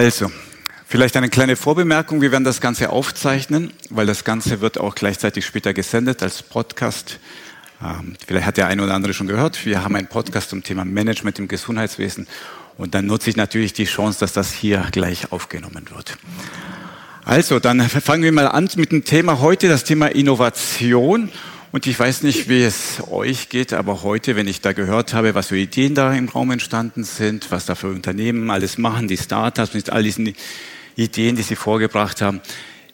Also, vielleicht eine kleine Vorbemerkung. Wir werden das Ganze aufzeichnen, weil das Ganze wird auch gleichzeitig später gesendet als Podcast. Ähm, vielleicht hat der eine oder andere schon gehört. Wir haben einen Podcast zum Thema Management im Gesundheitswesen. Und dann nutze ich natürlich die Chance, dass das hier gleich aufgenommen wird. Also, dann fangen wir mal an mit dem Thema heute, das Thema Innovation. Und ich weiß nicht, wie es euch geht, aber heute, wenn ich da gehört habe, was für Ideen da im Raum entstanden sind, was da für Unternehmen alles machen, die Startups mit all diesen Ideen, die sie vorgebracht haben,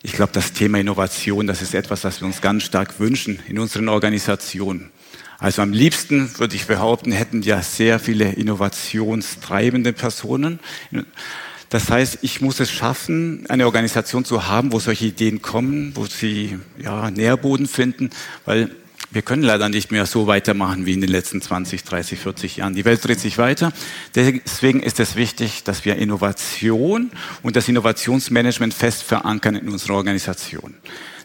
ich glaube, das Thema Innovation, das ist etwas, das wir uns ganz stark wünschen in unseren Organisationen. Also am liebsten, würde ich behaupten, hätten ja sehr viele innovationstreibende Personen. Das heißt, ich muss es schaffen, eine Organisation zu haben, wo solche Ideen kommen, wo sie ja, Nährboden finden, weil wir können leider nicht mehr so weitermachen wie in den letzten 20, 30, 40 Jahren. Die Welt dreht sich weiter. Deswegen ist es wichtig, dass wir Innovation und das Innovationsmanagement fest verankern in unserer Organisation.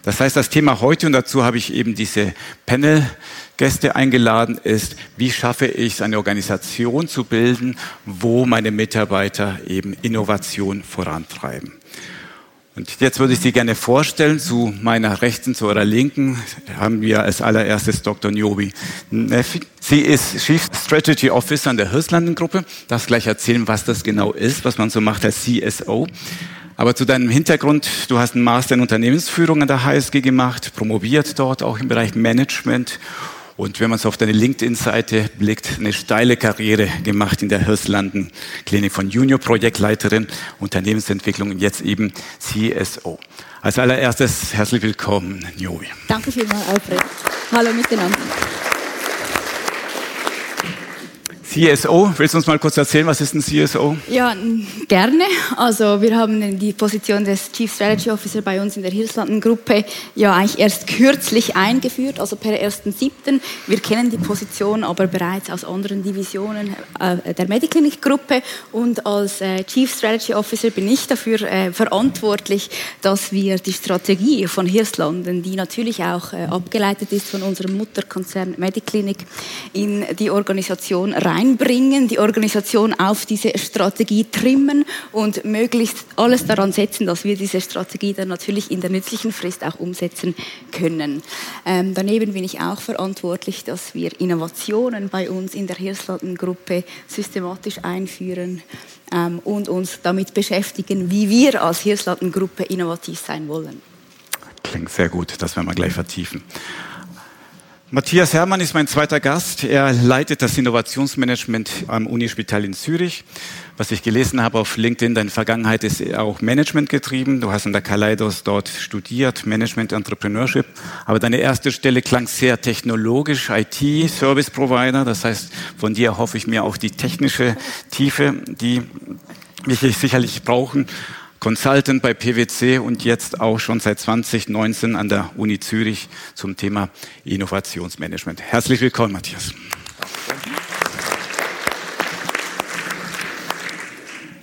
Das heißt, das Thema heute, und dazu habe ich eben diese Panel-Gäste eingeladen, ist, wie schaffe ich es, eine Organisation zu bilden, wo meine Mitarbeiter eben Innovation vorantreiben. Und jetzt würde ich Sie gerne vorstellen, zu meiner Rechten, zu eurer Linken haben wir als allererstes Dr. Niobi Neffi. Sie ist Chief Strategy Officer in der Hirslanden-Gruppe. Darf gleich erzählen, was das genau ist, was man so macht als CSO. Aber zu deinem Hintergrund, du hast einen Master in Unternehmensführung an der HSG gemacht, promoviert dort auch im Bereich Management und wenn man so auf deine LinkedIn-Seite blickt, eine steile Karriere gemacht in der Hirslanden Klinik von Junior-Projektleiterin, Unternehmensentwicklung und jetzt eben CSO. Als allererstes herzlich willkommen, Njobi. Danke vielmals, Alfred. Hallo miteinander. CSO, willst du uns mal kurz erzählen, was ist ein CSO? Ja, gerne. Also wir haben die Position des Chief Strategy Officer bei uns in der Hirslanden-Gruppe ja eigentlich erst kürzlich eingeführt, also per 1.7. Wir kennen die Position aber bereits aus anderen Divisionen äh, der Mediclinic-Gruppe und als äh, Chief Strategy Officer bin ich dafür äh, verantwortlich, dass wir die Strategie von Hirslanden, die natürlich auch abgeleitet ist von unserem Mutterkonzern Mediclinic, in die Organisation rein einbringen, die Organisation auf diese Strategie trimmen und möglichst alles daran setzen, dass wir diese Strategie dann natürlich in der nützlichen Frist auch umsetzen können. Ähm, daneben bin ich auch verantwortlich, dass wir Innovationen bei uns in der Hirslanden-Gruppe systematisch einführen ähm, und uns damit beschäftigen, wie wir als Hirslanden-Gruppe innovativ sein wollen. Klingt sehr gut, das werden wir gleich vertiefen. Matthias Herrmann ist mein zweiter Gast. Er leitet das Innovationsmanagement am Unispital in Zürich. Was ich gelesen habe auf LinkedIn, deine Vergangenheit ist auch Management getrieben. Du hast an der Kaleidos dort studiert, Management Entrepreneurship. Aber deine erste Stelle klang sehr technologisch, IT, Service Provider. Das heißt, von dir hoffe ich mir auch die technische Tiefe, die wir sicherlich brauchen. Consultant bei PwC und jetzt auch schon seit 2019 an der Uni Zürich zum Thema Innovationsmanagement. Herzlich willkommen, Matthias.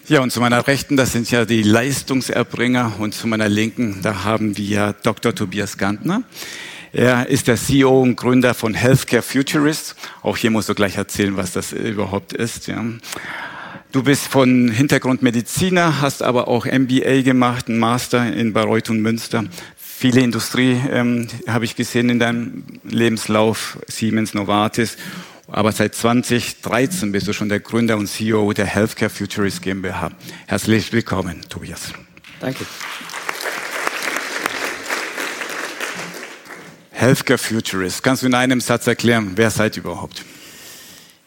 Ja, und zu meiner Rechten, das sind ja die Leistungserbringer und zu meiner Linken, da haben wir Dr. Tobias Gantner. Er ist der CEO und Gründer von Healthcare Futurists. Auch hier musst du gleich erzählen, was das überhaupt ist. Ja. Du bist von Hintergrund Mediziner, hast aber auch MBA gemacht, einen Master in Bayreuth und Münster. Viele Industrie ähm, habe ich gesehen in deinem Lebenslauf, Siemens, Novartis. Aber seit 2013 bist du schon der Gründer und CEO der Healthcare Futurist GmbH. Herzlich willkommen, Tobias. Danke. Healthcare Futurist. Kannst du in einem Satz erklären, wer seid ihr überhaupt?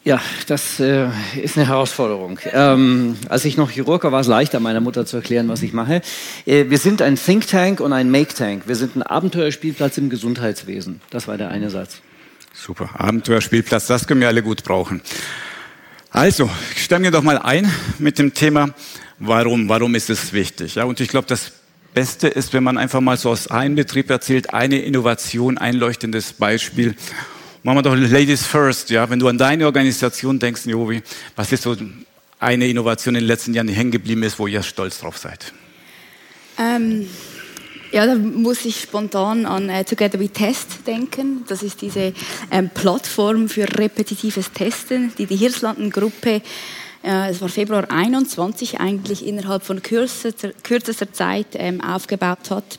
Ja, das äh, ist eine Herausforderung. Ähm, als ich noch Chirurg war, war es leichter, meiner Mutter zu erklären, was ich mache. Äh, wir sind ein Think Tank und ein Make Tank. Wir sind ein Abenteuerspielplatz im Gesundheitswesen. Das war der eine Satz. Super, Abenteuerspielplatz, das können wir alle gut brauchen. Also, steigen wir doch mal ein mit dem Thema, warum, warum ist es wichtig? Ja, und ich glaube, das Beste ist, wenn man einfach mal so aus einem Betrieb erzählt, eine Innovation, ein leuchtendes Beispiel Machen wir doch Ladies First, ja. Wenn du an deine Organisation denkst, Jovi, was ist so eine Innovation in den letzten Jahren, die hängen geblieben ist, wo ihr stolz drauf seid? Ähm, ja, da muss ich spontan an äh, Together We Test denken. Das ist diese ähm, Plattform für repetitives Testen, die die Hirslanden-Gruppe Äh, es war Februar 21 eigentlich innerhalb von kürzester, kürzester Zeit ähm, aufgebaut hat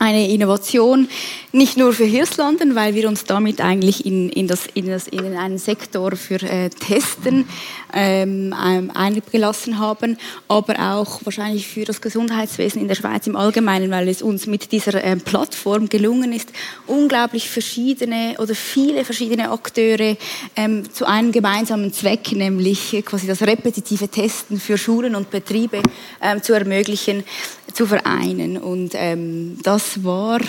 eine Innovation, nicht nur für Hirslanden, weil wir uns damit eigentlich in, in, das, in, das, in einen Sektor für äh, Testen ähm, eingelassen haben, aber auch wahrscheinlich für das Gesundheitswesen in der Schweiz im Allgemeinen, weil es uns mit dieser ähm, Plattform gelungen ist, unglaublich verschiedene oder viele verschiedene Akteure ähm, zu einem gemeinsamen Zweck, nämlich quasi das repetitive Testen für Schulen und Betriebe ähm, zu ermöglichen, zu vereinen. Und ähm, das war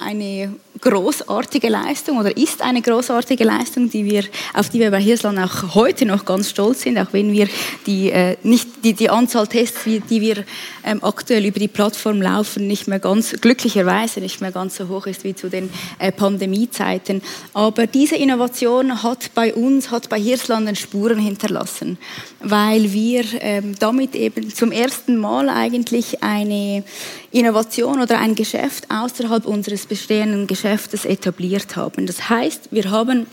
eine großartige Leistung oder ist eine großartige Leistung, die wir, auf die wir bei Hirsland auch heute noch ganz stolz sind, auch wenn wir die, äh, nicht, die, die Anzahl Tests, die wir ähm, aktuell über die Plattform laufen, nicht mehr ganz, glücklicherweise nicht mehr ganz so hoch ist wie zu den äh, Pandemiezeiten. Aber diese Innovation hat bei uns, hat bei Hirslanden Spuren hinterlassen, weil wir ähm, damit eben zum ersten Mal eigentlich eine Innovation oder ein Geschäft außerhalb unseres bestehenden Geschäftes etabliert haben. Das heißt, wir haben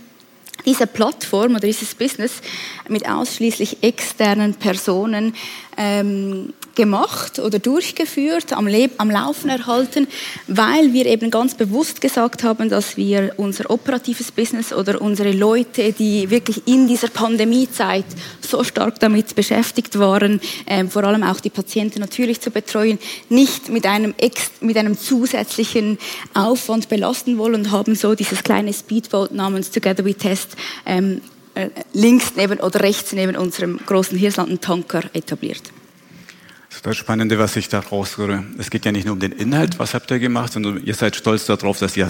diese Plattform oder dieses Business mit ausschließlich externen Personen ähm, gemacht oder durchgeführt, am, Leb am Laufen erhalten, weil wir eben ganz bewusst gesagt haben, dass wir unser operatives Business oder unsere Leute, die wirklich in dieser Pandemiezeit so stark damit beschäftigt waren, äh, vor allem auch die Patienten natürlich zu betreuen, nicht mit einem, ex mit einem zusätzlichen Aufwand belasten wollen und haben so dieses kleine Speedboat namens Together We Test ähm, äh, links neben oder rechts neben unserem großen Hirslanden-Tanker etabliert. Das Spannende, was ich da raushöre, es geht ja nicht nur um den Inhalt, was habt ihr gemacht, sondern ihr seid stolz darauf, dass ihr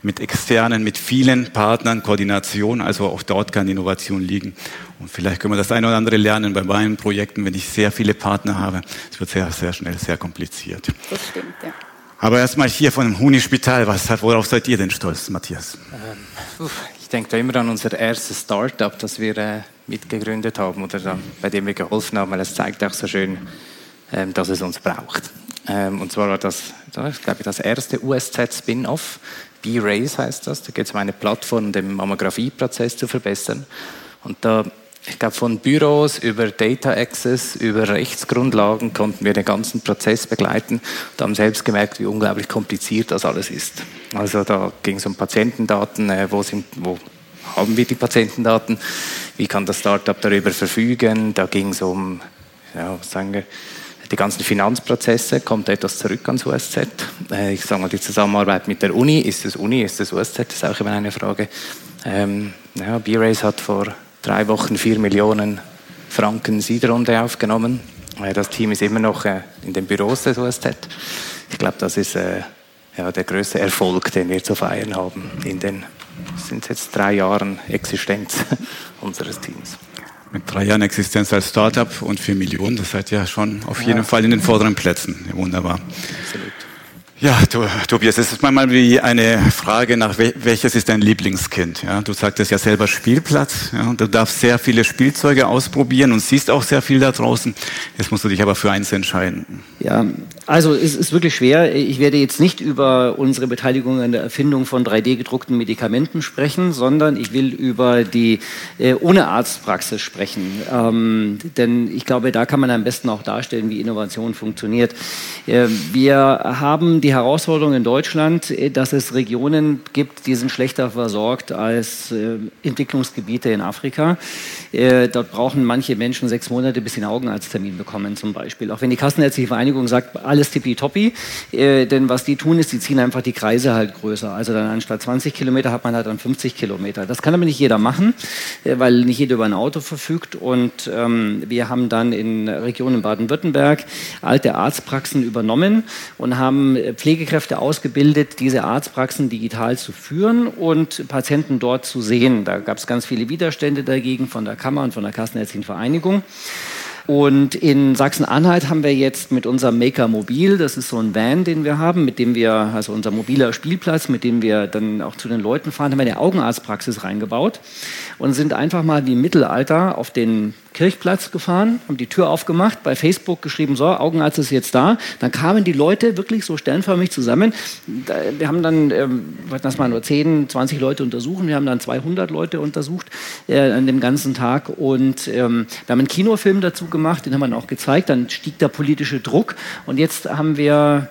mit externen, mit vielen Partnern Koordination, also auch dort kann Innovation liegen. Und vielleicht können wir das eine oder andere lernen bei meinen Projekten, wenn ich sehr viele Partner habe. Es wird sehr, sehr schnell sehr kompliziert. Das stimmt, ja. Aber erstmal hier von dem Huni-Spital, worauf seid ihr denn stolz, Matthias? Ähm, ich denke da immer an unser erstes Startup, das wir äh, mitgegründet haben oder bei dem wir geholfen haben, weil es zeigt auch so schön, ähm, dass es uns braucht. Ähm, und zwar war das, ich glaube, das erste USZ-Spin-Off. B-Race heißt das. Da geht es um eine Plattform, den Mammografieprozess zu verbessern. Und da, ich glaube, von Büros über Data Access, über Rechtsgrundlagen konnten wir den ganzen Prozess begleiten und haben selbst gemerkt, wie unglaublich kompliziert das alles ist. Also da ging es um Patientendaten, äh, wo, sind, wo haben wir die Patientendaten, wie kann das Startup darüber verfügen, da ging es um, ja, was sagen wir, die ganzen Finanzprozesse, kommt etwas zurück ans USZ. Äh, ich sage mal, die Zusammenarbeit mit der Uni, ist es Uni, ist es USZ, ist auch immer eine Frage. Ähm, ja, B-Race hat vor drei Wochen vier Millionen Franken Seedrunde aufgenommen. Äh, das Team ist immer noch äh, in den Büros des USZ. Ich glaube, das ist ja, der größte Erfolg, den wir zu feiern haben in den sind jetzt drei Jahren Existenz unseres Teams mit drei Jahren Existenz als Startup und vier Millionen. Das seid ja schon auf jeden Fall in den vorderen Plätzen. Wunderbar. Absolut. Ja, Tobias, es ist manchmal wie eine Frage nach, welches ist dein Lieblingskind? Ja, du sagtest ja selber Spielplatz ja, du darfst sehr viele Spielzeuge ausprobieren und siehst auch sehr viel da draußen. Jetzt musst du dich aber für eins entscheiden. Ja, also es ist wirklich schwer. Ich werde jetzt nicht über unsere Beteiligung an der Erfindung von 3D-gedruckten Medikamenten sprechen, sondern ich will über die äh, ohne Arztpraxis sprechen. Ähm, denn ich glaube, da kann man am besten auch darstellen, wie Innovation funktioniert. Äh, wir haben die Herausforderung in Deutschland, äh, dass es Regionen gibt, die sind schlechter versorgt als äh, Entwicklungsgebiete in Afrika. Äh, dort brauchen manche Menschen sechs Monate, bis sie einen Augenarzttermin bekommen zum Beispiel. Auch wenn die Kassenärztliche Vereinigung sagt, alles tippitoppi, denn was die tun ist, die ziehen einfach die Kreise halt größer. Also dann anstatt 20 Kilometer hat man halt dann 50 Kilometer. Das kann aber nicht jeder machen, weil nicht jeder über ein Auto verfügt. Und ähm, wir haben dann in Regionen Baden-Württemberg alte Arztpraxen übernommen und haben Pflegekräfte ausgebildet, diese Arztpraxen digital zu führen und Patienten dort zu sehen. Da gab es ganz viele Widerstände dagegen von der Kammer und von der Kassenärztlichen Vereinigung. Und in Sachsen-Anhalt haben wir jetzt mit unserem Maker Mobil, das ist so ein Van, den wir haben, mit dem wir, also unser mobiler Spielplatz, mit dem wir dann auch zu den Leuten fahren, haben wir eine Augenarztpraxis reingebaut und sind einfach mal wie im Mittelalter auf den Kirchplatz gefahren, haben die Tür aufgemacht, bei Facebook geschrieben, so, Augenarzt ist jetzt da. Dann kamen die Leute wirklich so sternförmig zusammen. Wir haben dann, ähm, das mal nur 10, 20 Leute untersuchen, wir haben dann 200 Leute untersucht äh, an dem ganzen Tag und ähm, wir haben einen Kinofilm dazu gemacht, den haben wir dann auch gezeigt, dann stieg der politische Druck. Und jetzt haben wir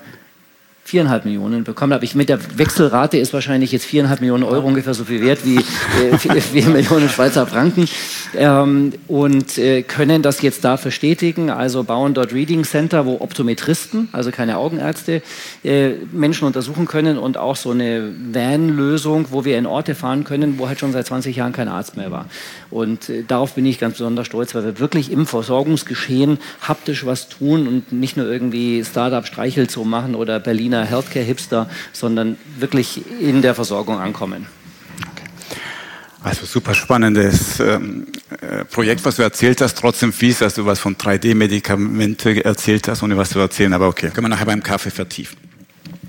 viereinhalb Millionen bekommen. Habe. Ich mit der Wechselrate ist wahrscheinlich jetzt viereinhalb Millionen Euro ungefähr so viel wert wie äh, vier Millionen Schweizer Franken ähm, und äh, können das jetzt da verstetigen. Also bauen dort Reading Center, wo Optometristen, also keine Augenärzte, äh, Menschen untersuchen können und auch so eine Van-Lösung, wo wir in Orte fahren können, wo halt schon seit 20 Jahren kein Arzt mehr war. Und äh, darauf bin ich ganz besonders stolz, weil wir wirklich im Versorgungsgeschehen haptisch was tun und nicht nur irgendwie Startup-Streichelzoo machen oder Berliner Healthcare-Hipster, sondern wirklich in der Versorgung ankommen. Also super spannendes ähm, äh, Projekt, was du erzählt hast, trotzdem fies, dass du was von 3D-Medikamente erzählt hast, ohne was zu erzählen, aber okay, können wir nachher beim Kaffee vertiefen.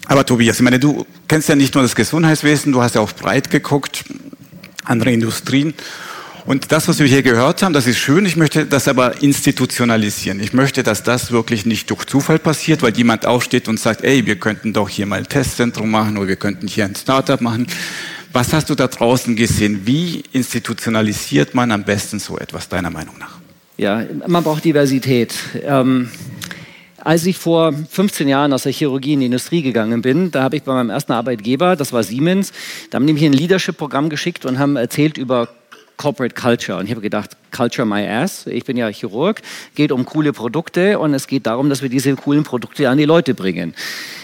Aber Tobias, ich meine, du kennst ja nicht nur das Gesundheitswesen, du hast ja auch breit geguckt, andere Industrien. Und das, was wir hier gehört haben, das ist schön. Ich möchte das aber institutionalisieren. Ich möchte, dass das wirklich nicht durch Zufall passiert, weil jemand aufsteht und sagt, ey, wir könnten doch hier mal ein Testzentrum machen oder wir könnten hier ein Startup machen. Was hast du da draußen gesehen? Wie institutionalisiert man am besten so etwas, deiner Meinung nach? Ja, man braucht Diversität. Ähm, als ich vor 15 Jahren aus der Chirurgie in die Industrie gegangen bin, da habe ich bei meinem ersten Arbeitgeber, das war Siemens, da haben die mich ein Leadership-Programm geschickt und haben erzählt über Corporate Culture. Und ich habe gedacht, Culture My Ass. Ich bin ja Chirurg, geht um coole Produkte und es geht darum, dass wir diese coolen Produkte an die Leute bringen.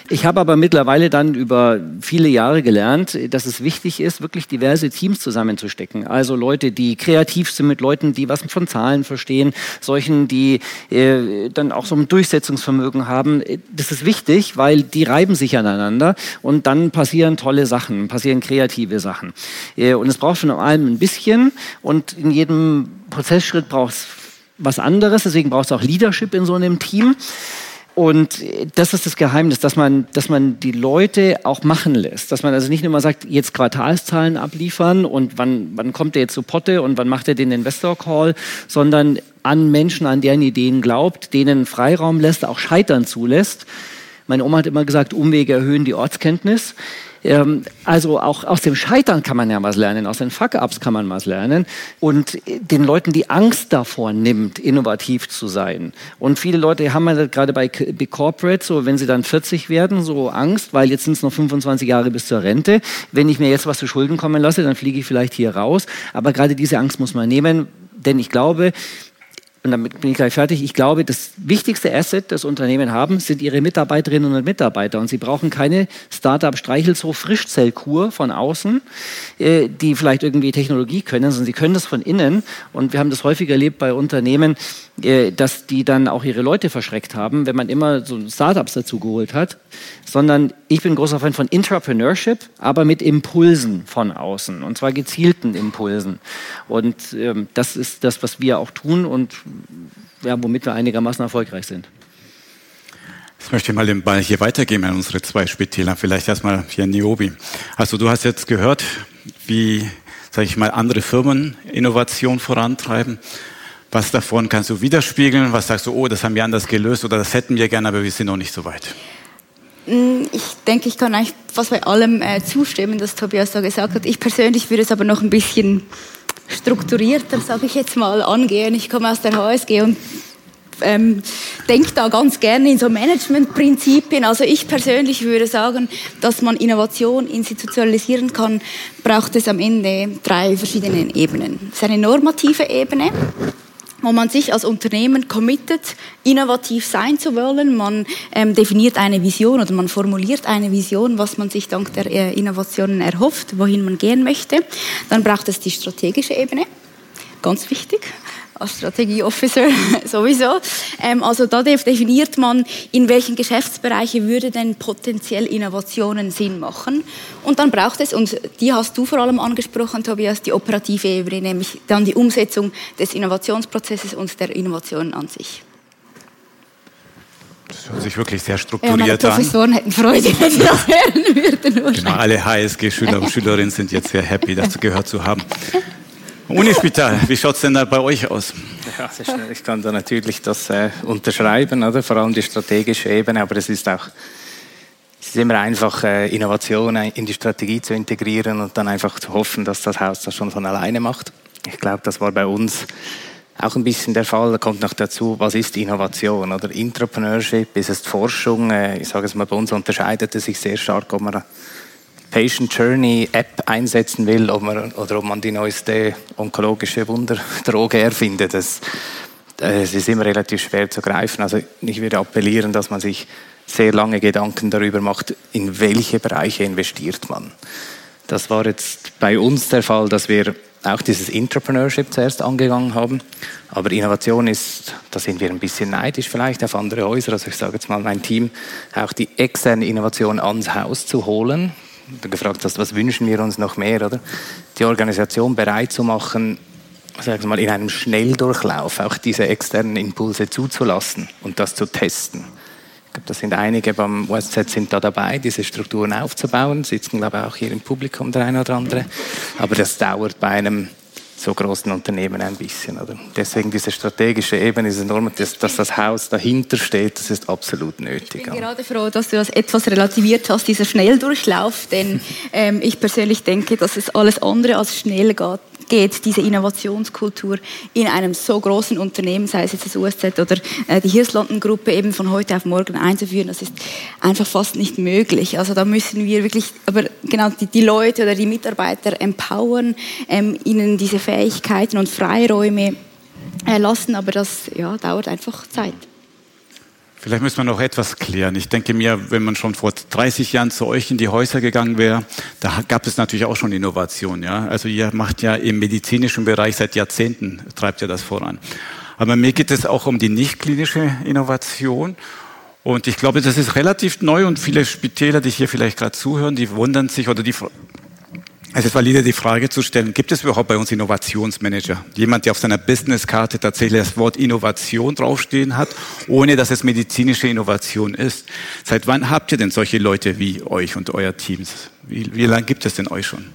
Ich habe aber mittlerweile dann über viele Jahre gelernt, dass es wichtig ist, wirklich diverse Teams zusammenzustecken. Also Leute, die kreativ sind mit Leuten, die was von Zahlen verstehen, solchen, die äh, dann auch so ein Durchsetzungsvermögen haben. Das ist wichtig, weil die reiben sich aneinander und dann passieren tolle Sachen, passieren kreative Sachen. Äh, und es braucht von allem ein bisschen und in jedem Prozessschritt braucht es was anderes, deswegen braucht es auch Leadership in so einem Team. Und das ist das Geheimnis, dass man, dass man die Leute auch machen lässt. Dass man also nicht nur mal sagt, jetzt Quartalszahlen abliefern und wann, wann kommt der jetzt zu Potte und wann macht er den Investor Call, sondern an Menschen, an deren Ideen glaubt, denen Freiraum lässt, auch Scheitern zulässt. Meine Oma hat immer gesagt, Umwege erhöhen die Ortskenntnis. Ähm, also auch aus dem Scheitern kann man ja was lernen, aus den Fuck-Ups kann man was lernen und den Leuten die Angst davor nimmt, innovativ zu sein. Und viele Leute haben ja gerade bei Big Corporate, so wenn sie dann 40 werden, so Angst, weil jetzt sind es noch 25 Jahre bis zur Rente. Wenn ich mir jetzt was zu Schulden kommen lasse, dann fliege ich vielleicht hier raus. Aber gerade diese Angst muss man nehmen, denn ich glaube, und damit bin ich gleich fertig, ich glaube, das wichtigste Asset, das Unternehmen haben, sind ihre Mitarbeiterinnen und Mitarbeiter. Und sie brauchen keine Startup-Streichelzoo-Frischzellkur von außen, äh, die vielleicht irgendwie Technologie können, sondern sie können das von innen. Und wir haben das häufig erlebt bei Unternehmen, äh, dass die dann auch ihre Leute verschreckt haben, wenn man immer so Startups dazu geholt hat. Sondern ich bin großer Fan von Entrepreneurship, aber mit Impulsen von außen. Und zwar gezielten Impulsen. Und ähm, das ist das, was wir auch tun. Und ja, womit wir einigermaßen erfolgreich sind. Jetzt möchte ich mal den Ball hier weitergeben an unsere zwei Spitäler. Vielleicht erstmal hier Niobi. Also du hast jetzt gehört, wie, sage ich mal, andere Firmen Innovation vorantreiben. Was davon kannst du widerspiegeln? Was sagst du, oh, das haben wir anders gelöst oder das hätten wir gerne, aber wir sind noch nicht so weit? Mm, ich denke, ich kann eigentlich fast bei allem äh, zustimmen, was Tobias da gesagt hat. Ich persönlich würde es aber noch ein bisschen strukturierter, sage ich jetzt mal, angehen. Ich komme aus der HSG und ähm, denke da ganz gerne in so Managementprinzipien. Also ich persönlich würde sagen, dass man Innovation institutionalisieren kann, braucht es am Ende drei verschiedene Ebenen. Es ist eine normative Ebene, wo man sich als Unternehmen committet, innovativ sein zu wollen. Man ähm, definiert eine Vision oder man formuliert eine Vision, was man sich dank der äh, Innovationen erhofft, wohin man gehen möchte. Dann braucht es die strategische Ebene, ganz wichtig. Als Strategieofficer sowieso. Ähm, also da definiert man, in welchen Geschäftsbereichen würde denn potenziell Innovationen Sinn machen. Und dann braucht es, und die hast du vor allem angesprochen, Tobias, die operative Ebene, nämlich dann die Umsetzung des Innovationsprozesses und der Innovationen an sich. Das hört sich wirklich sehr strukturiert ja, meine Professoren an. hätten Freude, wenn sie das hören würden. Genau, alle HSG-Schüler und Schülerinnen sind jetzt sehr happy, das gehört zu haben. Unispital, wie schaut es denn da bei euch aus? Ja, ich kann da natürlich das äh, unterschreiben, oder? vor allem die strategische Ebene, aber es ist auch es ist immer einfach, äh, Innovationen in die Strategie zu integrieren und dann einfach zu hoffen, dass das Haus das schon von alleine macht. Ich glaube, das war bei uns auch ein bisschen der Fall. Da kommt noch dazu, was ist Innovation oder Entrepreneurship? Ist es Forschung? Äh, ich sage es mal, bei uns unterscheidet es sich sehr stark, ob man Patient Journey App einsetzen will ob man, oder ob man die neueste onkologische Wunderdroge erfindet. Das, es ist immer relativ schwer zu greifen. Also ich würde appellieren, dass man sich sehr lange Gedanken darüber macht, in welche Bereiche investiert man. Das war jetzt bei uns der Fall, dass wir auch dieses Entrepreneurship zuerst angegangen haben. Aber Innovation ist, da sind wir ein bisschen neidisch vielleicht auf andere Häuser. Also ich sage jetzt mal mein Team, auch die externe Innovation ans Haus zu holen. Du gefragt hast, was wünschen wir uns noch mehr, oder? Die Organisation bereit zu machen, sagen wir mal, in einem Schnelldurchlauf auch diese externen Impulse zuzulassen und das zu testen. Ich glaube, da sind einige beim OSZ sind da dabei, diese Strukturen aufzubauen, sitzen, glaube ich, auch hier im Publikum der eine oder andere. Aber das dauert bei einem so großen Unternehmen ein bisschen. Oder? Deswegen diese strategische Ebene ist enorm, dass, dass, das Haus dahinter steht, das ist absolut nötig. Ich bin gerade froh, dass du das etwas relativiert hast, dieser Schnelldurchlauf, denn ähm, ich persönlich denke, dass es alles andere als schnell geht, geht, diese Innovationskultur in einem so großen Unternehmen, sei es jetzt das USZ oder äh, die Hirslanden-Gruppe, eben von heute auf morgen einzuführen, das ist einfach fast nicht möglich. Also da müssen wir wirklich, aber genau die, die Leute oder die Mitarbeiter empowern, ähm, ihnen diese Fähigkeiten und Freiräume erlassen, aber das ja, dauert einfach Zeit. Vielleicht müssen wir noch etwas klären. Ich denke mir, wenn man schon vor 30 Jahren zu euch in die Häuser gegangen wäre, da gab es natürlich auch schon Innovation. Ja? Also ihr macht ja im medizinischen Bereich seit Jahrzehnten, treibt ihr das voran. Aber mir geht es auch um die nicht klinische Innovation. Und ich glaube, das ist relativ neu und viele Spitäler, die hier vielleicht gerade zuhören, die wundern sich oder die es ist valide, die Frage zu stellen, gibt es überhaupt bei uns Innovationsmanager? Jemand, der auf seiner Businesskarte tatsächlich das Wort Innovation draufstehen hat, ohne dass es medizinische Innovation ist. Seit wann habt ihr denn solche Leute wie euch und euer Teams? Wie, wie lange gibt es denn euch schon?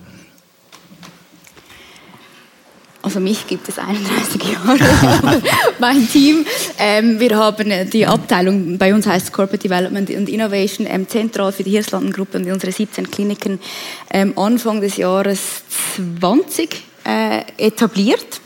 Also mich gibt es 31 Jahre, mein Team. Ähm, wir haben äh, die Abteilung, bei uns heißt Corporate Development und Innovation, ähm, zentral für die Hirslanden-Gruppe und unsere 17 Kliniken ähm, Anfang des Jahres 20 äh, etabliert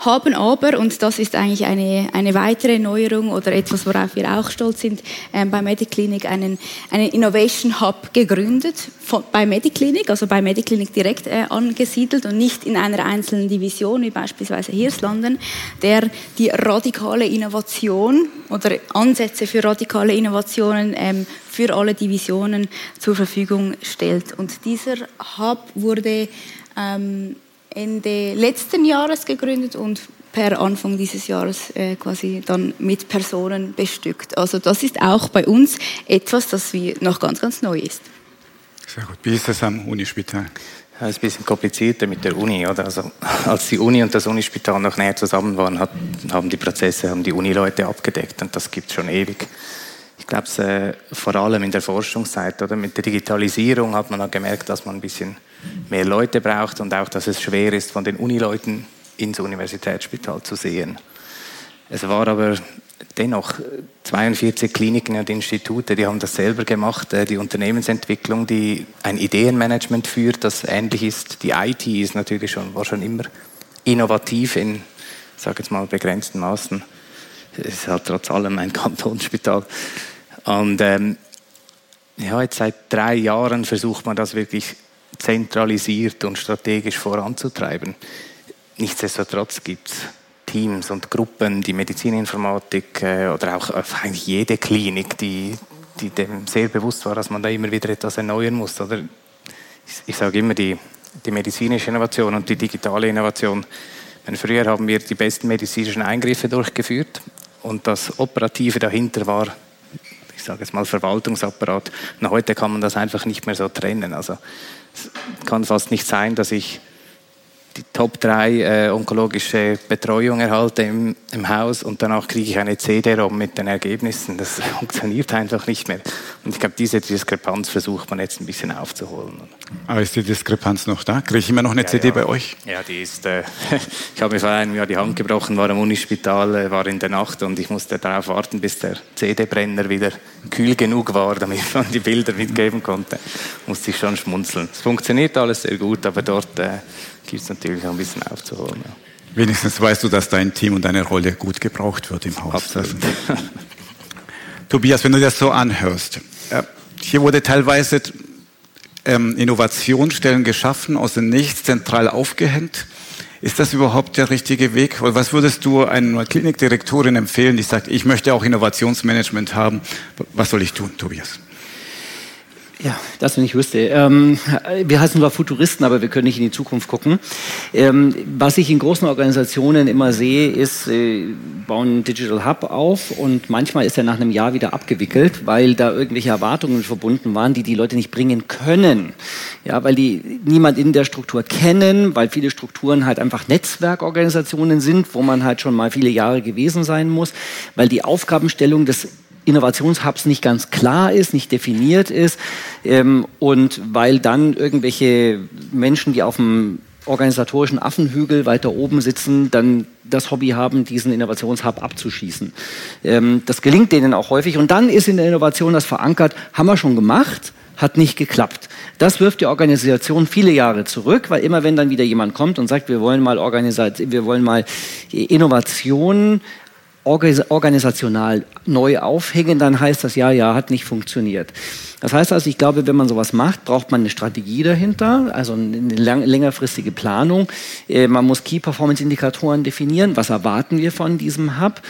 haben aber, und das ist eigentlich eine, eine weitere Neuerung oder etwas, worauf wir auch stolz sind, ähm, bei Mediclinic einen, einen Innovation Hub gegründet, von, bei Mediclinic, also bei Mediclinic direkt äh, angesiedelt und nicht in einer einzelnen Division, wie beispielsweise Hirslanden, der die radikale Innovation oder Ansätze für radikale Innovationen ähm, für alle Divisionen zur Verfügung stellt. Und dieser Hub wurde ähm, Ende letzten Jahres gegründet und per Anfang dieses Jahres äh, quasi dann mit Personen bestückt. Also das ist auch bei uns etwas, das wie noch ganz, ganz neu ist. Sehr gut. Wie ist das am Unispital? Ja, ist ein bisschen komplizierter mit der Uni. Oder? Also, als die Uni und das Unispital noch näher zusammen waren, hat, haben die Prozesse haben die Unileute abgedeckt und das gibt es schon ewig. Ich glaube, äh, vor allem in der Forschungszeit oder mit der Digitalisierung hat man gemerkt, dass man ein bisschen mehr Leute braucht und auch, dass es schwer ist, von den Unileuten ins Universitätsspital zu sehen. Es war aber dennoch 42 Kliniken und Institute, die haben das selber gemacht, äh, die Unternehmensentwicklung, die ein Ideenmanagement führt, das ähnlich ist. Die IT ist natürlich schon, war schon immer innovativ in, sage jetzt mal, begrenzten Maßen. Es ist halt trotz allem ein Kantonsspital. Und ähm, ja, jetzt seit drei Jahren versucht man das wirklich zentralisiert und strategisch voranzutreiben. Nichtsdestotrotz gibt es Teams und Gruppen, die Medizininformatik äh, oder auch eigentlich jede Klinik, die, die dem sehr bewusst war, dass man da immer wieder etwas erneuern muss. Oder ich, ich sage immer, die, die medizinische Innovation und die digitale Innovation Früher haben wir die besten medizinischen Eingriffe durchgeführt und das Operative dahinter war, ich sage jetzt mal Verwaltungsapparat. Und heute kann man das einfach nicht mehr so trennen. Also es kann fast nicht sein, dass ich die Top 3 äh, onkologische Betreuung erhalte im, im Haus und danach kriege ich eine CD-ROM mit den Ergebnissen. Das funktioniert einfach nicht mehr. Und ich glaube, diese Diskrepanz versucht man jetzt ein bisschen aufzuholen. Aber ist die Diskrepanz noch da? Kriege ich immer noch eine ja, CD ja. bei euch? Ja, die ist. Äh, ich habe mir vor einem Jahr die Hand gebrochen, war im Unispital, äh, war in der Nacht und ich musste darauf warten, bis der CD-Brenner wieder kühl genug war, damit man die Bilder mitgeben konnte. Musste ich schon schmunzeln. Es funktioniert alles sehr gut, aber dort gibt es natürlich auch ein bisschen aufzuholen. Ja. Wenigstens weißt du, dass dein Team und deine Rolle gut gebraucht wird im Haus. Absolut. Tobias, wenn du das so anhörst, äh, hier wurde teilweise ähm, Innovationsstellen geschaffen, aus dem Nichts zentral aufgehängt. Ist das überhaupt der richtige Weg? Oder was würdest du einer Klinikdirektorin empfehlen, die sagt, ich möchte auch Innovationsmanagement haben? Was soll ich tun, Tobias? Ja, das, wenn ich wüsste. Ähm, wir heißen zwar Futuristen, aber wir können nicht in die Zukunft gucken. Ähm, was ich in großen Organisationen immer sehe, ist, äh, bauen einen Digital Hub auf und manchmal ist er nach einem Jahr wieder abgewickelt, weil da irgendwelche Erwartungen verbunden waren, die die Leute nicht bringen können. Ja, weil die niemand in der Struktur kennen, weil viele Strukturen halt einfach Netzwerkorganisationen sind, wo man halt schon mal viele Jahre gewesen sein muss, weil die Aufgabenstellung des Innovationshubs nicht ganz klar ist, nicht definiert ist ähm, und weil dann irgendwelche Menschen, die auf dem organisatorischen Affenhügel weiter oben sitzen, dann das Hobby haben, diesen Innovationshub abzuschießen. Ähm, das gelingt denen auch häufig und dann ist in der Innovation das verankert, haben wir schon gemacht, hat nicht geklappt. Das wirft die Organisation viele Jahre zurück, weil immer wenn dann wieder jemand kommt und sagt, wir wollen mal, wir wollen mal Innovationen organisational neu aufhängen, dann heißt das, ja, ja, hat nicht funktioniert. Das heißt also, ich glaube, wenn man sowas macht, braucht man eine Strategie dahinter, also eine längerfristige Planung. Äh, man muss Key-Performance-Indikatoren definieren, was erwarten wir von diesem Hub.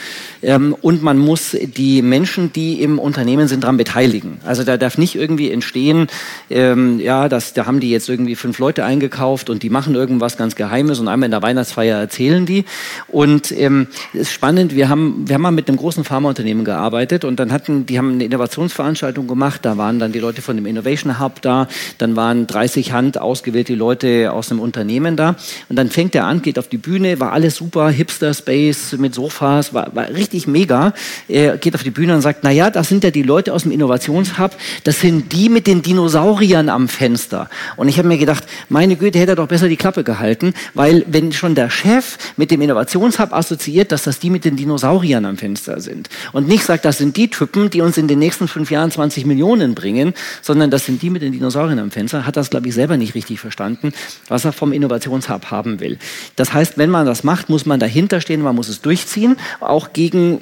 Ähm, und man muss die Menschen, die im Unternehmen sind, daran beteiligen. Also da darf nicht irgendwie entstehen, ähm, ja, das, da haben die jetzt irgendwie fünf Leute eingekauft und die machen irgendwas ganz Geheimes und einmal in der Weihnachtsfeier erzählen die. Und ähm, ist spannend, wir haben, wir haben mal mit einem großen Pharmaunternehmen gearbeitet und dann hatten, die haben eine Innovationsveranstaltung gemacht, da waren dann die Leute von dem Innovation Hub da, dann waren 30 Hand ausgewählte Leute aus dem Unternehmen da und dann fängt er an, geht auf die Bühne, war alles super, Hipster Space mit Sofas, war, war richtig mega. Er geht auf die Bühne und sagt, naja, das sind ja die Leute aus dem Innovationshub, das sind die mit den Dinosauriern am Fenster. Und ich habe mir gedacht, meine Güte, hätte er doch besser die Klappe gehalten, weil wenn schon der Chef mit dem Innovationshub assoziiert, dass das die mit den Dinosauriern am Fenster sind und nicht sagt, das sind die Typen, die uns in den nächsten fünf Jahren 20 Millionen bringen, bringen, sondern das sind die mit den Dinosauriern am Fenster, hat das, glaube ich, selber nicht richtig verstanden, was er vom Innovationshub haben will. Das heißt, wenn man das macht, muss man dahinter stehen, man muss es durchziehen, auch gegen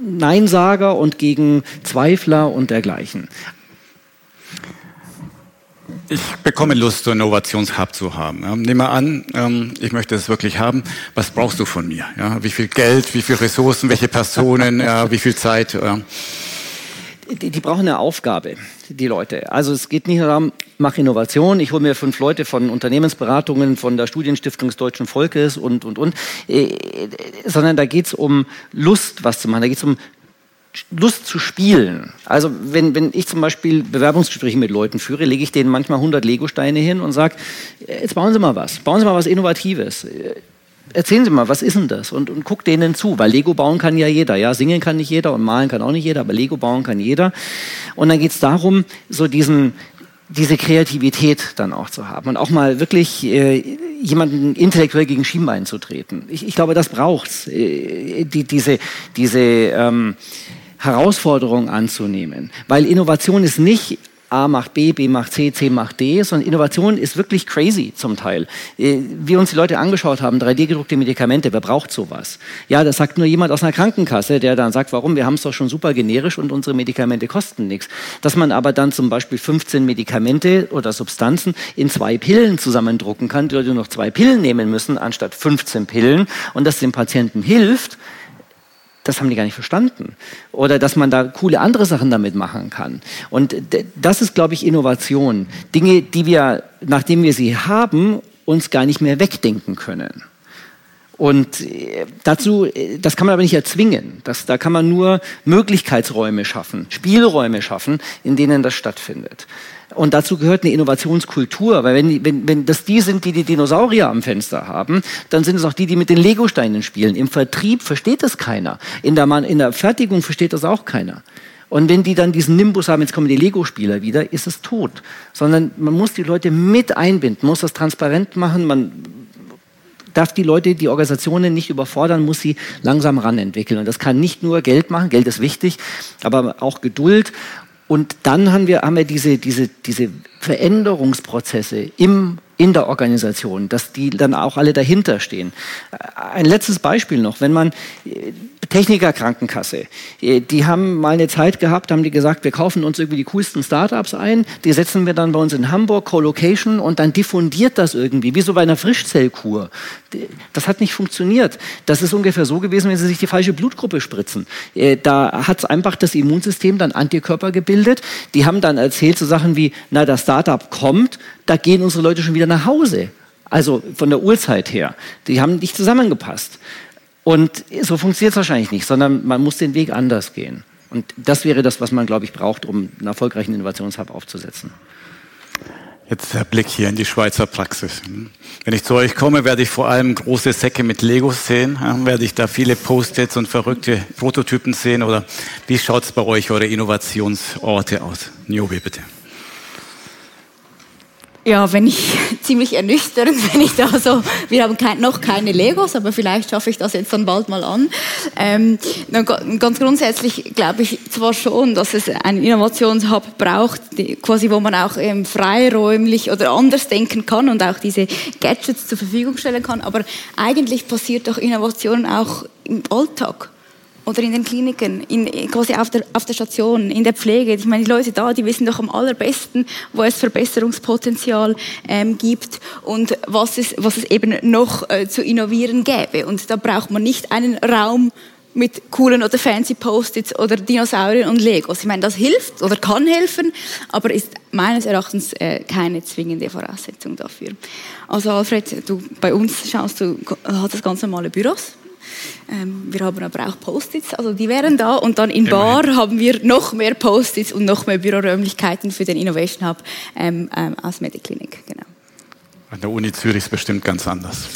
Neinsager und gegen Zweifler und dergleichen. Ich bekomme Lust, so einen Innovationshub zu haben. Ja, nehmen wir an, ähm, ich möchte es wirklich haben. Was brauchst du von mir? Ja, wie viel Geld, wie viele Ressourcen, welche Personen, ja, wie viel Zeit? Ja die, die, brauchen eine Aufgabe, die Leute. Also es geht nicht nur darum, mach Innovation, ich hole mir fünf Leute von Unternehmensberatungen, von der Studienstiftung des Deutschen Volkes und, und, und, äh, sondern da geht es um Lust, was zu machen. Da geht es um Lust zu spielen. Also wenn, wenn ich zum Beispiel Bewerbungsgespräche mit Leuten führe, lege ich denen manchmal 100 Legosteine hin und sage, jetzt bauen Sie mal was, bauen Sie mal was Innovatives erzählen Sie mal, was ist denn das? Und, und guck denen zu, weil Lego bauen kann ja jeder. Ja, singen kann nicht jeder und malen kann auch nicht jeder, aber Lego bauen kann jeder. Und dann geht es darum, so diesen, diese Kreativität dann auch zu haben und auch mal wirklich äh, jemanden intellektuell gegen Schienbein zu treten. Ich, ich glaube, das braucht's, äh, die, diese, diese ähm, Herausforderung anzunehmen, weil Innovation ist nicht A macht B, B macht C, C macht D, sondern Innovation ist wirklich crazy zum Teil. Äh, wie uns die Leute angeschaut haben, 3D-gedruckte Medikamente, wer braucht sowas? Ja, das sagt nur jemand aus einer Krankenkasse, der dann sagt, warum, wir haben es doch schon super generisch und unsere Medikamente kosten nichts. Dass man aber dann zum Beispiel 15 Medikamente oder Substanzen in zwei Pillen zusammendrucken kann, die Leute noch zwei Pillen nehmen müssen, anstatt 15 Pillen und das dem Patienten hilft, das haben die gar nicht verstanden. Oder dass man da coole andere Sachen damit machen kann. Und das ist, glaube ich, Innovation. Dinge, die wir, nachdem wir sie haben, uns gar nicht mehr wegdenken können. Und äh, dazu, äh, das kann man aber nicht erzwingen. Das, da kann man nur Möglichkeitsräume schaffen, Spielräume schaffen, in denen das stattfindet. Und dazu gehört eine Innovationskultur, weil wenn, wenn, wenn das die sind, die die Dinosaurier am Fenster haben, dann sind es auch die, die mit den Legosteinen spielen. Im Vertrieb versteht das keiner. In der, in der Fertigung versteht das auch keiner. Und wenn die dann diesen Nimbus haben, jetzt kommen die Lego-Spieler wieder, ist es tot. Sondern man muss die Leute mit einbinden, muss das transparent machen, man darf die Leute, die Organisationen nicht überfordern, muss sie langsam ranentwickeln. Und das kann nicht nur Geld machen, Geld ist wichtig, aber auch Geduld. Und dann haben wir, haben wir diese, diese, diese Veränderungsprozesse im, in der Organisation, dass die dann auch alle dahinter stehen. Ein letztes Beispiel noch, wenn man Techniker Krankenkasse. Äh, die haben mal eine Zeit gehabt, haben die gesagt, wir kaufen uns irgendwie die coolsten Startups ein, die setzen wir dann bei uns in Hamburg, Co-Location und dann diffundiert das irgendwie, wie so bei einer Frischzellkur. Das hat nicht funktioniert. Das ist ungefähr so gewesen, wenn sie sich die falsche Blutgruppe spritzen. Äh, da hat es einfach das Immunsystem dann Antikörper gebildet. Die haben dann erzählt so Sachen wie, na, das Startup kommt, da gehen unsere Leute schon wieder nach Hause. Also von der Uhrzeit her. Die haben nicht zusammengepasst. Und so funktioniert es wahrscheinlich nicht, sondern man muss den Weg anders gehen. Und das wäre das, was man, glaube ich, braucht, um einen erfolgreichen Innovationshub aufzusetzen. Jetzt der Blick hier in die Schweizer Praxis. Wenn ich zu euch komme, werde ich vor allem große Säcke mit Legos sehen. Werde ich da viele Post-its und verrückte Prototypen sehen? Oder wie schaut es bei euch, eure Innovationsorte aus? Niobe, bitte. Ja, wenn ich ziemlich ernüchternd, wenn ich da so, wir haben kein, noch keine Legos, aber vielleicht schaffe ich das jetzt dann bald mal an. Ähm, ganz grundsätzlich glaube ich zwar schon, dass es einen Innovationshub braucht, die, quasi wo man auch ähm, freiräumlich oder anders denken kann und auch diese Gadgets zur Verfügung stellen kann, aber eigentlich passiert doch Innovation auch im Alltag oder in den Kliniken, in, quasi auf der, auf der Station, in der Pflege. Ich meine, die Leute da, die wissen doch am allerbesten, wo es Verbesserungspotenzial ähm, gibt und was es, was es eben noch äh, zu innovieren gäbe. Und da braucht man nicht einen Raum mit coolen oder fancy Post-its oder Dinosauriern und Legos. Ich meine, das hilft oder kann helfen, aber ist meines Erachtens äh, keine zwingende Voraussetzung dafür. Also Alfred, du bei uns schaust du, hat das ganz normale Büros ähm, wir haben aber auch Post-its, also die wären da. Und dann in Bar haben wir noch mehr Post-its und noch mehr Büroräumlichkeiten für den Innovation Hub ähm, ähm, als Mediklinik. Genau. An der Uni Zürich ist bestimmt ganz anders.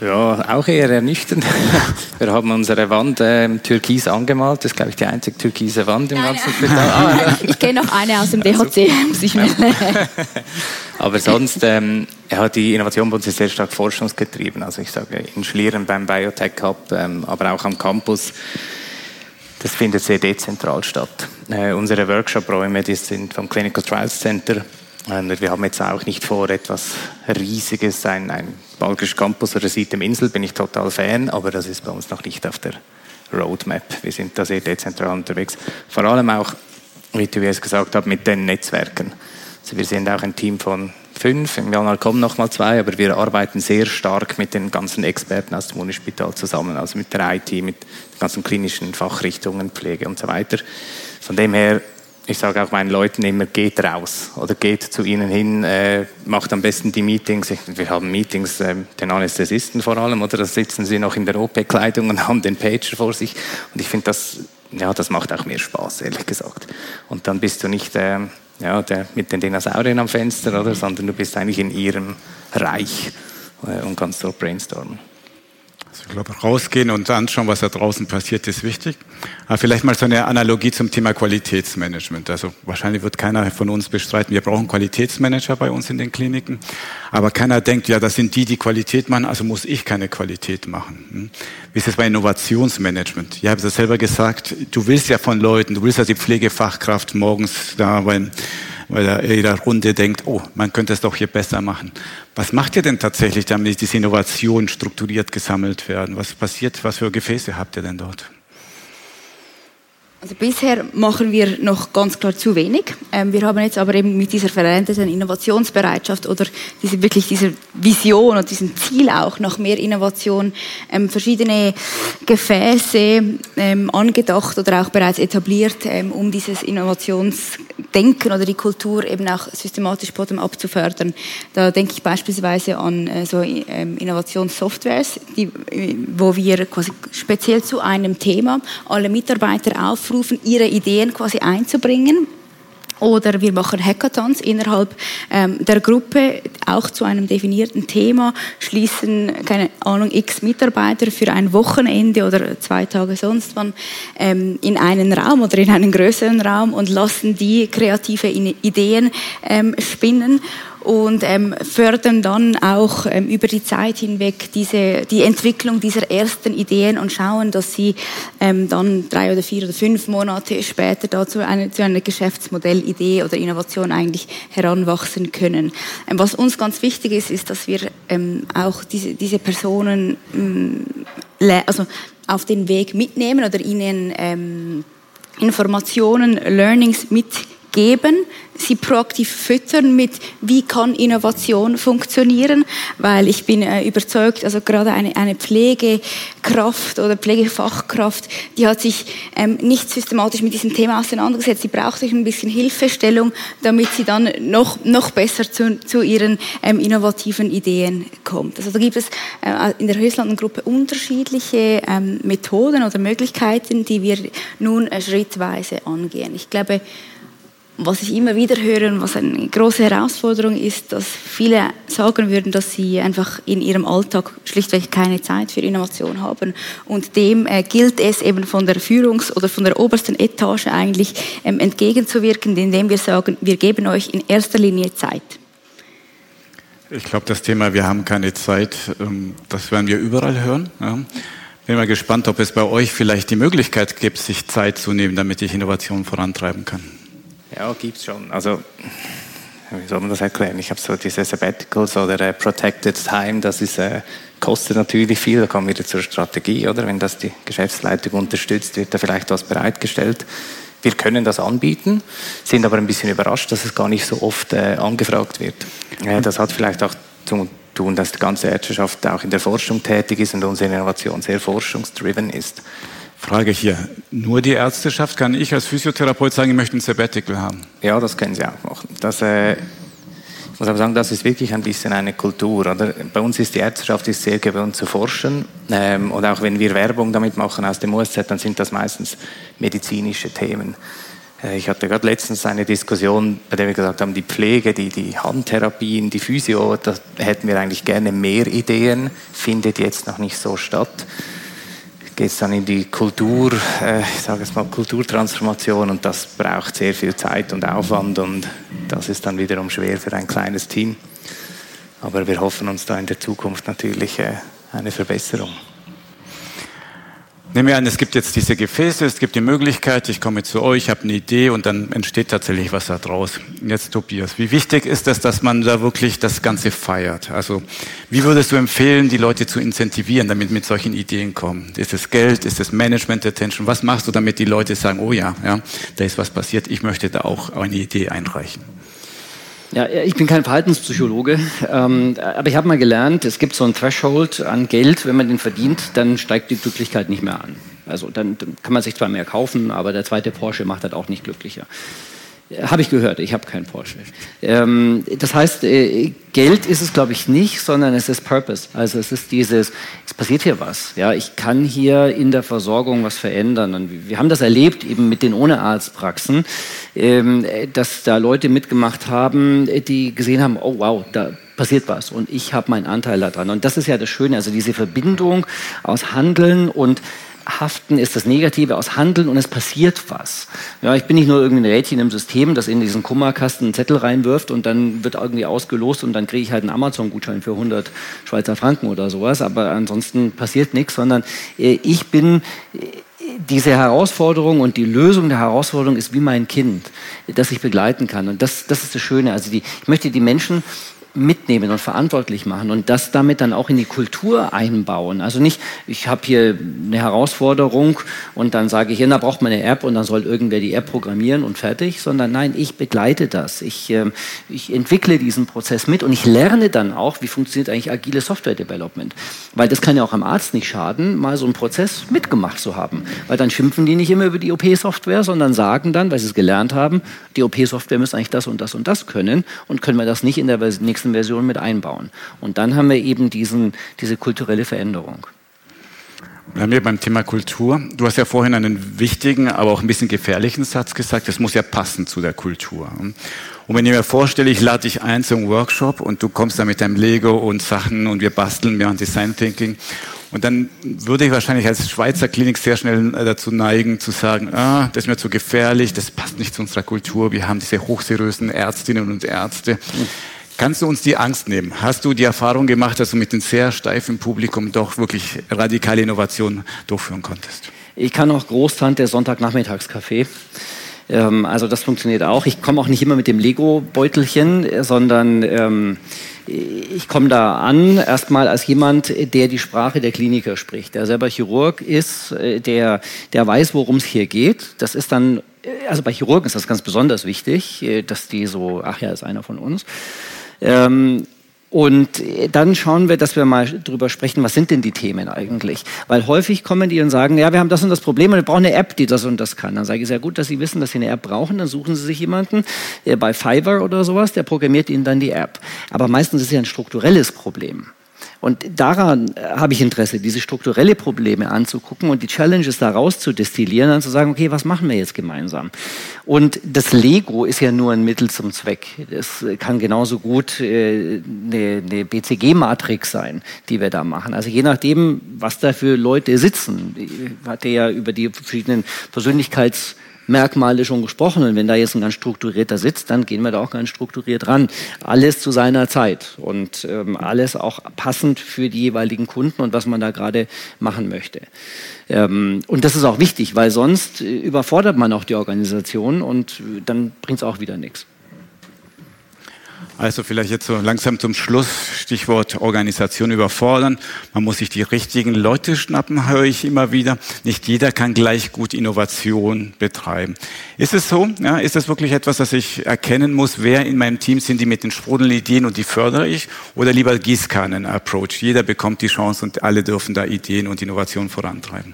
Ja, auch eher ernüchternd. Wir haben unsere Wand ähm, türkis angemalt. Das ist, glaube ich, die einzige türkise Wand im ganzen Spital. Ah, ich kenne noch eine aus dem DHC, muss ich Aber sonst, ähm, hat die Innovation bei uns ist sehr stark forschungsgetrieben. Also ich sage in Schlieren beim Biotech Hub, ähm, aber auch am Campus. Das findet sehr dezentral statt. Äh, unsere Workshop-Räume, die sind vom Clinical Trials Center wir haben jetzt auch nicht vor, etwas Riesiges, ein, ein Balkisch Campus oder Sitem Insel, bin ich total Fan, aber das ist bei uns noch nicht auf der Roadmap. Wir sind da sehr dezentral unterwegs. Vor allem auch, wie du es gesagt hast, mit den Netzwerken. Also wir sind auch ein Team von fünf, im Januar kommen noch mal zwei, aber wir arbeiten sehr stark mit den ganzen Experten aus dem Unispital zusammen, also mit der IT, mit den ganzen klinischen Fachrichtungen, Pflege und so weiter. Von dem her ich sage auch meinen Leuten immer, geht raus oder geht zu ihnen hin, äh, macht am besten die Meetings. Wir haben Meetings, äh, den Anästhesisten vor allem, oder da sitzen sie noch in der OP-Kleidung und haben den Pager vor sich. Und ich finde, das, ja, das macht auch mehr Spaß, ehrlich gesagt. Und dann bist du nicht äh, ja, der, mit den Dinosauriern am Fenster, oder, sondern du bist eigentlich in ihrem Reich äh, und kannst dort brainstormen. Ich glaube, rausgehen und anschauen, was da draußen passiert, ist wichtig. Aber vielleicht mal so eine Analogie zum Thema Qualitätsmanagement. Also wahrscheinlich wird keiner von uns bestreiten, wir brauchen Qualitätsmanager bei uns in den Kliniken. Aber keiner denkt, ja, das sind die, die Qualität machen, also muss ich keine Qualität machen. Hm? Wie ist es bei Innovationsmanagement? Ihr habt es selber gesagt, du willst ja von Leuten, du willst ja die Pflegefachkraft morgens da beim weil er in jeder Runde denkt, oh, man könnte es doch hier besser machen. Was macht ihr denn tatsächlich, damit diese Innovationen strukturiert gesammelt werden? Was passiert, was für Gefäße habt ihr denn dort? Also bisher machen wir noch ganz klar zu wenig. Ähm, wir haben jetzt aber eben mit dieser veränderten Innovationsbereitschaft oder diese, wirklich diese Vision und diesem Ziel auch nach mehr Innovation ähm, verschiedene Gefäße ähm, angedacht oder auch bereits etabliert, um dieses Innovationsdenken oder die Kultur eben auch systematisch bottom-up zu fördern. Da denke ich beispielsweise an äh, so Innovationssoftwares, die, äh, wo wir quasi speziell zu einem Thema alle Mitarbeiter auf aufrufen, ihre Ideen quasi einzubringen. Oder wir machen Hackathons innerhalb ähm, der Gruppe, auch zu einem definierten Thema, schließen, keine Ahnung, x Mitarbeiter für ein Wochenende oder zwei Tage sonst wann ähm, in einen Raum oder in einen größeren Raum und lassen die kreative Ideen ähm, spinnen und ähm, fördern dann auch ähm, über die Zeit hinweg diese, die Entwicklung dieser ersten Ideen und schauen, dass sie ähm, dann drei oder vier oder fünf Monate später dazu eine, zu einer Geschäftsmodellidee oder Innovation eigentlich heranwachsen können. Ähm, was uns ganz wichtig ist, ist, dass wir ähm, auch diese, diese Personen ähm, also auf den Weg mitnehmen oder ihnen ähm, Informationen, Learnings mitgeben, sie proaktiv füttern mit, wie kann Innovation funktionieren, weil ich bin äh, überzeugt, also gerade eine, eine Pflegekraft oder Pflegefachkraft, die hat sich ähm, nicht systematisch mit diesem Thema auseinandergesetzt. Sie braucht sich ein bisschen Hilfestellung, damit sie dann noch, noch besser zu, zu ihren ähm, innovativen Ideen kommt. Also da gibt es äh, in der Höchstlandengruppe unterschiedliche ähm, Methoden oder Möglichkeiten, die wir nun äh, schrittweise angehen. Ich glaube, was ich immer wieder höre und was eine große Herausforderung ist, dass viele sagen würden, dass sie einfach in ihrem Alltag schlichtweg keine Zeit für Innovation haben. Und dem äh, gilt es eben von der Führungs- oder von der obersten Etage eigentlich ähm, entgegenzuwirken, indem wir sagen, wir geben euch in erster Linie Zeit. Ich glaube, das Thema, wir haben keine Zeit, ähm, das werden wir überall hören. Ja. Bin mal gespannt, ob es bei euch vielleicht die Möglichkeit gibt, sich Zeit zu nehmen, damit ich Innovation vorantreiben kann. Ja, gibt es schon. Also, wie soll man das erklären? Ich habe so diese Sabbaticals oder äh, Protected Time, das ist, äh, kostet natürlich viel. Da kommen wir wieder zur Strategie, oder? Wenn das die Geschäftsleitung unterstützt, wird da vielleicht was bereitgestellt. Wir können das anbieten, sind aber ein bisschen überrascht, dass es gar nicht so oft äh, angefragt wird. Das hat vielleicht auch zu tun, dass die ganze Ärzteschaft auch in der Forschung tätig ist und unsere Innovation sehr forschungsdriven ist. Frage hier, nur die Ärzteschaft, kann ich als Physiotherapeut sagen, ich möchte ein Sabbatical haben? Ja, das können Sie auch machen. Das, äh, ich muss aber sagen, das ist wirklich ein bisschen eine Kultur. Oder? Bei uns ist die Ärzteschaft ist sehr gewohnt zu forschen. Ähm, und auch wenn wir Werbung damit machen aus dem USZ, dann sind das meistens medizinische Themen. Äh, ich hatte gerade letztens eine Diskussion, bei der wir gesagt haben, die Pflege, die, die Handtherapien, die Physio, da hätten wir eigentlich gerne mehr Ideen, findet jetzt noch nicht so statt geht es dann in die Kultur, äh, ich sage es mal Kulturtransformation und das braucht sehr viel Zeit und Aufwand und das ist dann wiederum schwer für ein kleines Team. Aber wir hoffen uns da in der Zukunft natürlich äh, eine Verbesserung. Nehmen wir an, es gibt jetzt diese Gefäße, es gibt die Möglichkeit, ich komme zu euch, habe eine Idee und dann entsteht tatsächlich was da draus. Jetzt Tobias, wie wichtig ist es, dass man da wirklich das Ganze feiert? Also wie würdest du empfehlen, die Leute zu incentivieren, damit mit solchen Ideen kommen? Ist es Geld, ist es Management Attention? Was machst du, damit die Leute sagen, oh ja, ja, da ist was passiert, ich möchte da auch eine Idee einreichen? Ja, ich bin kein Verhaltenspsychologe, ähm, aber ich habe mal gelernt, es gibt so ein Threshold an Geld, wenn man den verdient, dann steigt die Glücklichkeit nicht mehr an. Also dann, dann kann man sich zwar mehr kaufen, aber der zweite Porsche macht das auch nicht glücklicher. Habe ich gehört, ich habe keinen Porsche. Ähm, das heißt, äh, Geld ist es, glaube ich, nicht, sondern es ist Purpose. Also es ist dieses, es passiert hier was. Ja, ich kann hier in der Versorgung was verändern. Und wir haben das erlebt eben mit den ohne Arztpraxen, ähm, dass da Leute mitgemacht haben, die gesehen haben, oh wow, da passiert was und ich habe meinen Anteil daran. Und das ist ja das Schöne, also diese Verbindung aus Handeln und Haften ist das Negative aus Handeln und es passiert was. Ja, ich bin nicht nur irgendein Rädchen im System, das in diesen Kummerkasten einen Zettel reinwirft und dann wird irgendwie ausgelost und dann kriege ich halt einen Amazon-Gutschein für 100 Schweizer Franken oder sowas. Aber ansonsten passiert nichts, sondern äh, ich bin äh, diese Herausforderung und die Lösung der Herausforderung ist wie mein Kind, das ich begleiten kann. Und das, das ist das Schöne. Also die, ich möchte die Menschen mitnehmen und verantwortlich machen und das damit dann auch in die Kultur einbauen. Also nicht, ich habe hier eine Herausforderung und dann sage ich, ja, da braucht man eine App und dann soll irgendwer die App programmieren und fertig, sondern nein, ich begleite das. Ich, äh, ich entwickle diesen Prozess mit und ich lerne dann auch, wie funktioniert eigentlich agile Software Development. Weil das kann ja auch am Arzt nicht schaden, mal so einen Prozess mitgemacht zu haben. Weil dann schimpfen die nicht immer über die OP-Software, sondern sagen dann, weil sie es gelernt haben, die OP-Software müsste eigentlich das und das und das können und können wir das nicht in der nächsten nächsten Version mit einbauen. Und dann haben wir eben diesen, diese kulturelle Veränderung. Bleiben wir beim Thema Kultur. Du hast ja vorhin einen wichtigen, aber auch ein bisschen gefährlichen Satz gesagt. Das muss ja passen zu der Kultur. Und wenn ich mir vorstelle, ich lade dich ein zum Workshop und du kommst da mit deinem Lego und Sachen und wir basteln, wir machen Design Thinking. Und dann würde ich wahrscheinlich als Schweizer Klinik sehr schnell äh, dazu neigen, zu sagen, ah, das ist mir zu gefährlich, das passt nicht zu unserer Kultur. Wir haben diese hochseriösen Ärztinnen und Ärzte. Kannst du uns die Angst nehmen? Hast du die Erfahrung gemacht, dass du mit einem sehr steifen Publikum doch wirklich radikale Innovationen durchführen konntest? Ich kann auch Großtand der Sonntagnachmittagskaffee. Ähm, also das funktioniert auch. Ich komme auch nicht immer mit dem Lego-Beutelchen, sondern ähm, ich komme da an erstmal als jemand, der die Sprache der Kliniker spricht, der selber Chirurg ist, äh, der, der weiß, worum es hier geht. Das ist dann, äh, also bei Chirurgen ist das ganz besonders wichtig, äh, dass die so, ach ja, ist einer von uns. Ähm, und dann schauen wir, dass wir mal drüber sprechen, was sind denn die Themen eigentlich? Weil häufig kommen die und sagen, ja, wir haben das und das Problem und wir brauchen eine App, die das und das kann. Dann sage ich, sehr gut, dass Sie wissen, dass Sie eine App brauchen. Dann suchen Sie sich jemanden äh, bei Fiverr oder sowas, der programmiert Ihnen dann die App. Aber meistens ist es ja ein strukturelles Problem. Und daran äh, habe ich Interesse, diese strukturelle Probleme anzugucken und die Challenges daraus zu destillieren, dann zu sagen, okay, was machen wir jetzt gemeinsam? Und das Lego ist ja nur ein Mittel zum Zweck. Es kann genauso gut äh, eine, eine BCG-Matrix sein, die wir da machen. Also je nachdem, was da für Leute sitzen. Ich hatte ja über die verschiedenen Persönlichkeits- Merkmale schon gesprochen. Und wenn da jetzt ein ganz strukturierter sitzt, dann gehen wir da auch ganz strukturiert ran. Alles zu seiner Zeit und ähm, alles auch passend für die jeweiligen Kunden und was man da gerade machen möchte. Ähm, und das ist auch wichtig, weil sonst äh, überfordert man auch die Organisation und äh, dann bringt es auch wieder nichts. Also vielleicht jetzt so langsam zum Schluss, Stichwort Organisation überfordern. Man muss sich die richtigen Leute schnappen, höre ich immer wieder. Nicht jeder kann gleich gut Innovation betreiben. Ist es so? Ja, ist das wirklich etwas, das ich erkennen muss? Wer in meinem Team sind die mit den sprudelnden Ideen und die fördere ich? Oder lieber Gießkannen-Approach? Jeder bekommt die Chance und alle dürfen da Ideen und Innovationen vorantreiben.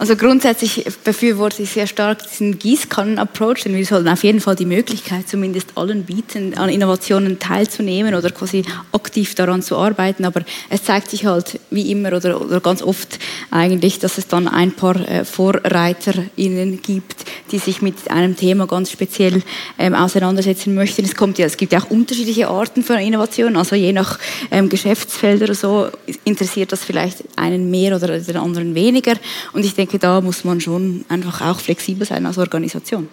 Also grundsätzlich befürworte ich sehr stark diesen Gießkannen-Approach, denn wir sollten auf jeden Fall die Möglichkeit zumindest allen bieten, an Innovationen teilzunehmen oder quasi aktiv daran zu arbeiten. Aber es zeigt sich halt wie immer oder, oder ganz oft eigentlich, dass es dann ein paar äh, VorreiterInnen gibt, die sich mit einem Thema ganz speziell ähm, auseinandersetzen möchten. Es, kommt ja, es gibt ja auch unterschiedliche Arten von Innovation, also je nach ähm, Geschäftsfeld oder so interessiert das vielleicht einen mehr oder den anderen weniger. Und ich denke, denke, da muss man schon einfach auch flexibel sein als Organisation.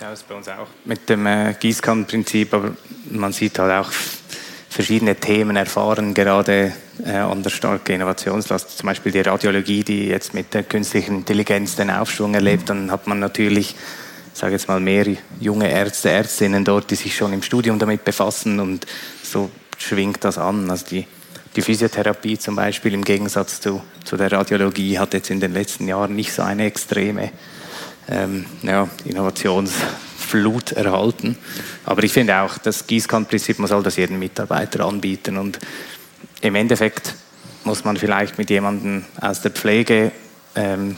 Ja, das ist bei uns auch mit dem äh, Gießkannenprinzip, aber man sieht halt auch verschiedene Themen erfahren, gerade äh, an der starken Innovationslast. Zum Beispiel die Radiologie, die jetzt mit der künstlichen Intelligenz den Aufschwung erlebt, dann hat man natürlich, sage jetzt mal, mehr junge Ärzte, Ärztinnen dort, die sich schon im Studium damit befassen und so schwingt das an. Also die die Physiotherapie zum Beispiel im Gegensatz zu, zu der Radiologie hat jetzt in den letzten Jahren nicht so eine extreme ähm, ja, Innovationsflut erhalten. Aber ich finde auch, das Gießkannenprinzip, man soll das jedem Mitarbeiter anbieten. Und im Endeffekt muss man vielleicht mit jemandem aus der Pflege ähm,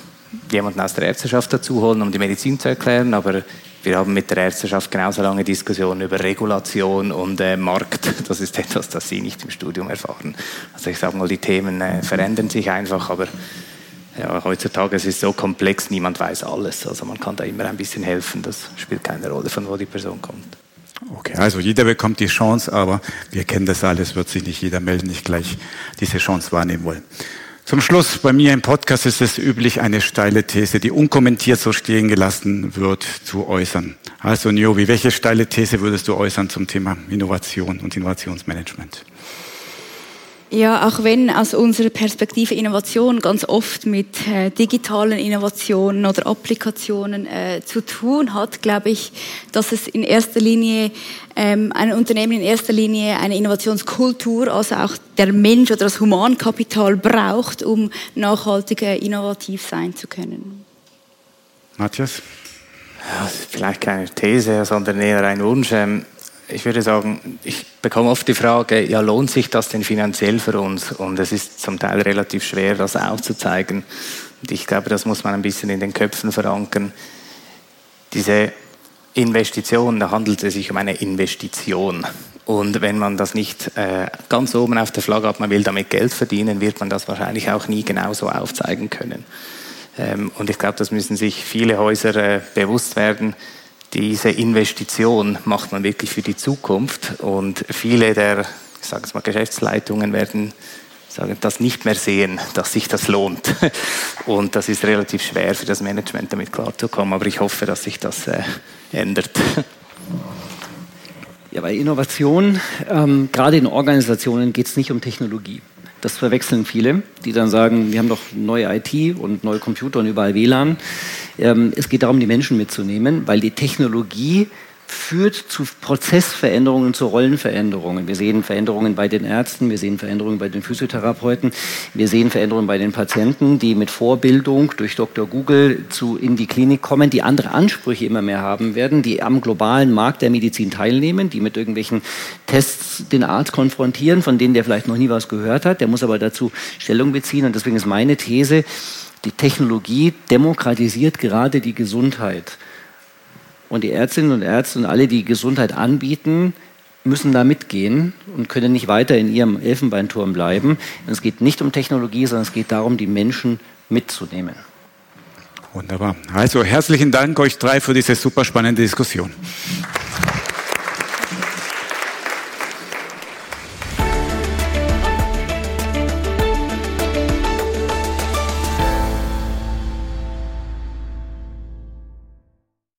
jemanden aus der Ärzteschaft dazu holen, um die Medizin zu erklären. Aber wir haben mit der Ärzteschaft genauso lange Diskussionen über Regulation und äh, Markt. Das ist etwas, das Sie nicht im Studium erfahren. Also ich sage mal, die Themen äh, verändern sich einfach, aber ja, heutzutage ist es so komplex, niemand weiß alles. Also man kann da immer ein bisschen helfen. Das spielt keine Rolle, von wo die Person kommt. Okay, also jeder bekommt die Chance, aber wir kennen das alles, wird sich nicht jeder melden, nicht gleich diese Chance wahrnehmen wollen. Zum Schluss, bei mir im Podcast ist es üblich, eine steile These, die unkommentiert so stehen gelassen wird, zu äußern. Also Niobi, welche steile These würdest du äußern zum Thema Innovation und Innovationsmanagement? Ja, auch wenn aus unserer Perspektive Innovation ganz oft mit äh, digitalen Innovationen oder Applikationen äh, zu tun hat, glaube ich, dass es in erster Linie ähm, ein Unternehmen in erster Linie eine Innovationskultur, also auch der Mensch oder das Humankapital braucht, um nachhaltig innovativ sein zu können. Matthias? Ja, vielleicht keine These, sondern eher ein Wunsch. Ähm, ich würde sagen, ich bekomme oft die Frage, ja, lohnt sich das denn finanziell für uns? Und es ist zum Teil relativ schwer, das aufzuzeigen. Und ich glaube, das muss man ein bisschen in den Köpfen verankern. Diese Investition, da handelt es sich um eine Investition. Und wenn man das nicht äh, ganz oben auf der Flagge hat, man will damit Geld verdienen, wird man das wahrscheinlich auch nie genauso aufzeigen können. Ähm, und ich glaube, das müssen sich viele Häuser äh, bewusst werden diese Investition macht man wirklich für die Zukunft und viele der, ich sage mal, Geschäftsleitungen werden sagen, das nicht mehr sehen, dass sich das lohnt. Und das ist relativ schwer für das Management damit klarzukommen, aber ich hoffe, dass sich das äh, ändert. Ja, bei Innovation, ähm, gerade in Organisationen, geht es nicht um Technologie. Das verwechseln viele, die dann sagen, wir haben doch neue IT und neue Computer und überall WLAN. Ähm, es geht darum, die Menschen mitzunehmen, weil die Technologie führt zu Prozessveränderungen, zu Rollenveränderungen. Wir sehen Veränderungen bei den Ärzten, wir sehen Veränderungen bei den Physiotherapeuten, wir sehen Veränderungen bei den Patienten, die mit Vorbildung durch Dr. Google zu, in die Klinik kommen, die andere Ansprüche immer mehr haben werden, die am globalen Markt der Medizin teilnehmen, die mit irgendwelchen Tests den Arzt konfrontieren, von denen der vielleicht noch nie was gehört hat, der muss aber dazu Stellung beziehen. Und deswegen ist meine These, die Technologie demokratisiert gerade die Gesundheit. Und die Ärztinnen und Ärzte und alle, die Gesundheit anbieten, müssen da mitgehen und können nicht weiter in ihrem Elfenbeinturm bleiben. Es geht nicht um Technologie, sondern es geht darum, die Menschen mitzunehmen. Wunderbar. Also herzlichen Dank euch drei für diese super spannende Diskussion.